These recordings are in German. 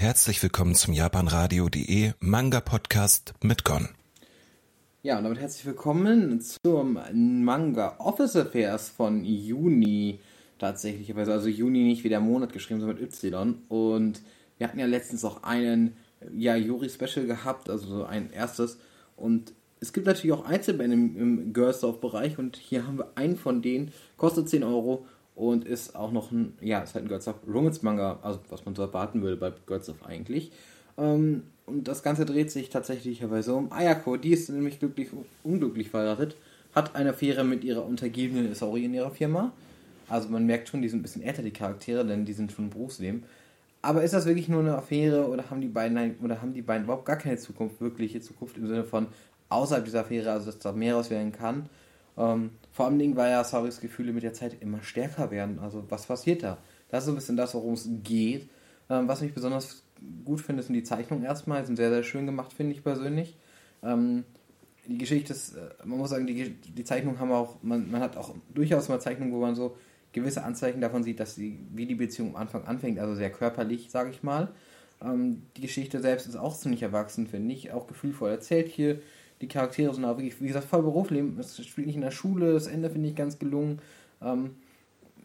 Herzlich willkommen zum japanradio.de Manga Podcast mit Gon. Ja, und damit herzlich willkommen zum Manga Office Affairs von Juni. Tatsächlich, also Juni nicht wie der Monat geschrieben, sondern mit Y. Und wir hatten ja letztens auch einen ja, Yuri-Special gehabt, also so ein erstes. Und es gibt natürlich auch Einzelbände im, im Girls-Bereich und hier haben wir einen von denen, kostet 10 Euro und ist auch noch ein, ja, ist halt ein Girls of Romance Manga, also was man so erwarten würde bei Girls of eigentlich. Ähm, und das Ganze dreht sich tatsächlich so um Ayako, die ist nämlich glücklich, unglücklich verheiratet, hat eine Affäre mit ihrer Untergebenen Isori in ihrer Firma. Also man merkt schon, die sind ein bisschen älter, die Charaktere, denn die sind schon im Berufsleben. Aber ist das wirklich nur eine Affäre oder haben die beiden oder haben die beiden überhaupt gar keine Zukunft, wirkliche Zukunft im Sinne von außerhalb dieser Affäre, also dass da mehr raus werden kann? Ähm, vor allem Dingen, weil ja Saris Gefühle mit der Zeit immer stärker werden. Also was passiert da? Das ist so ein bisschen das, worum es geht. Ähm, was mich besonders gut finde, sind die Zeichnungen erstmal. Sind sehr, sehr schön gemacht, finde ich persönlich. Ähm, die Geschichte ist, äh, man muss sagen, die, die Zeichnungen haben auch, man, man hat auch durchaus mal Zeichnungen, wo man so gewisse Anzeichen davon sieht, dass sie, wie die Beziehung am Anfang anfängt, also sehr körperlich, sage ich mal. Ähm, die Geschichte selbst ist auch ziemlich erwachsen, finde ich, auch gefühlvoll erzählt hier. Die Charaktere sind auch wirklich, wie gesagt, voll Berufsleben. Es spielt nicht in der Schule, das Ende finde ich ganz gelungen. Ähm,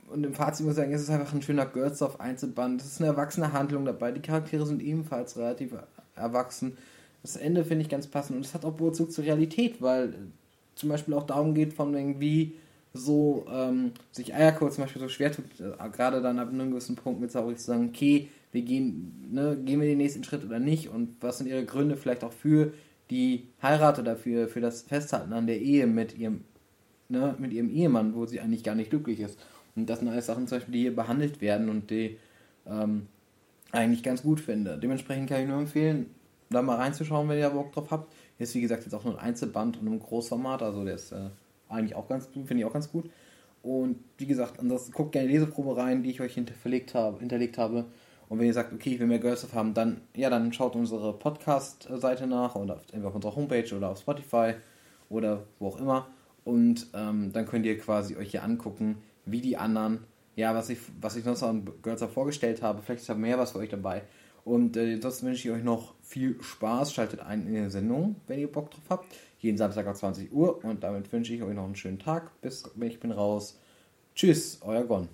und im Fazit muss ich sagen, es ist einfach ein schöner Girls-Off Einzelband. Es ist eine erwachsene Handlung dabei. Die Charaktere sind ebenfalls relativ erwachsen. Das Ende finde ich ganz passend und es hat auch Bezug zur Realität, weil zum Beispiel auch darum geht, von wie so ähm, sich Ayako zum Beispiel so schwer tut, äh, gerade dann ab einem gewissen Punkt mit Saori zu sagen, okay, wir gehen, ne, gehen wir den nächsten Schritt oder nicht und was sind ihre Gründe vielleicht auch für die Heirat oder für, das Festhalten an der Ehe mit ihrem, ne, mit ihrem Ehemann, wo sie eigentlich gar nicht glücklich ist. Und das sind alles Sachen zum Beispiel, die hier behandelt werden und die ähm, eigentlich ganz gut finde. Dementsprechend kann ich nur empfehlen, da mal reinzuschauen, wenn ihr Bock drauf habt. Ist wie gesagt jetzt auch nur ein Einzelband und ein Großformat, also der ist äh, eigentlich auch ganz gut, finde ich auch ganz gut. Und wie gesagt, ansonsten guckt gerne Leseprobe rein, die ich euch hinterlegt habe. Hinterlegt habe. Und wenn ihr sagt, okay, ich will mehr Girls of haben, dann, ja, dann schaut unsere Podcast-Seite nach oder entweder auf unserer Homepage oder auf Spotify oder wo auch immer. Und ähm, dann könnt ihr quasi euch hier angucken, wie die anderen, ja, was ich, was ich sonst an Girls of vorgestellt habe. Vielleicht ist da mehr was für euch dabei. Und äh, ansonsten wünsche ich euch noch viel Spaß. Schaltet ein in der Sendung, wenn ihr Bock drauf habt. Jeden Samstag ab 20 Uhr. Und damit wünsche ich euch noch einen schönen Tag. Bis ich bin raus. Tschüss, euer Gon.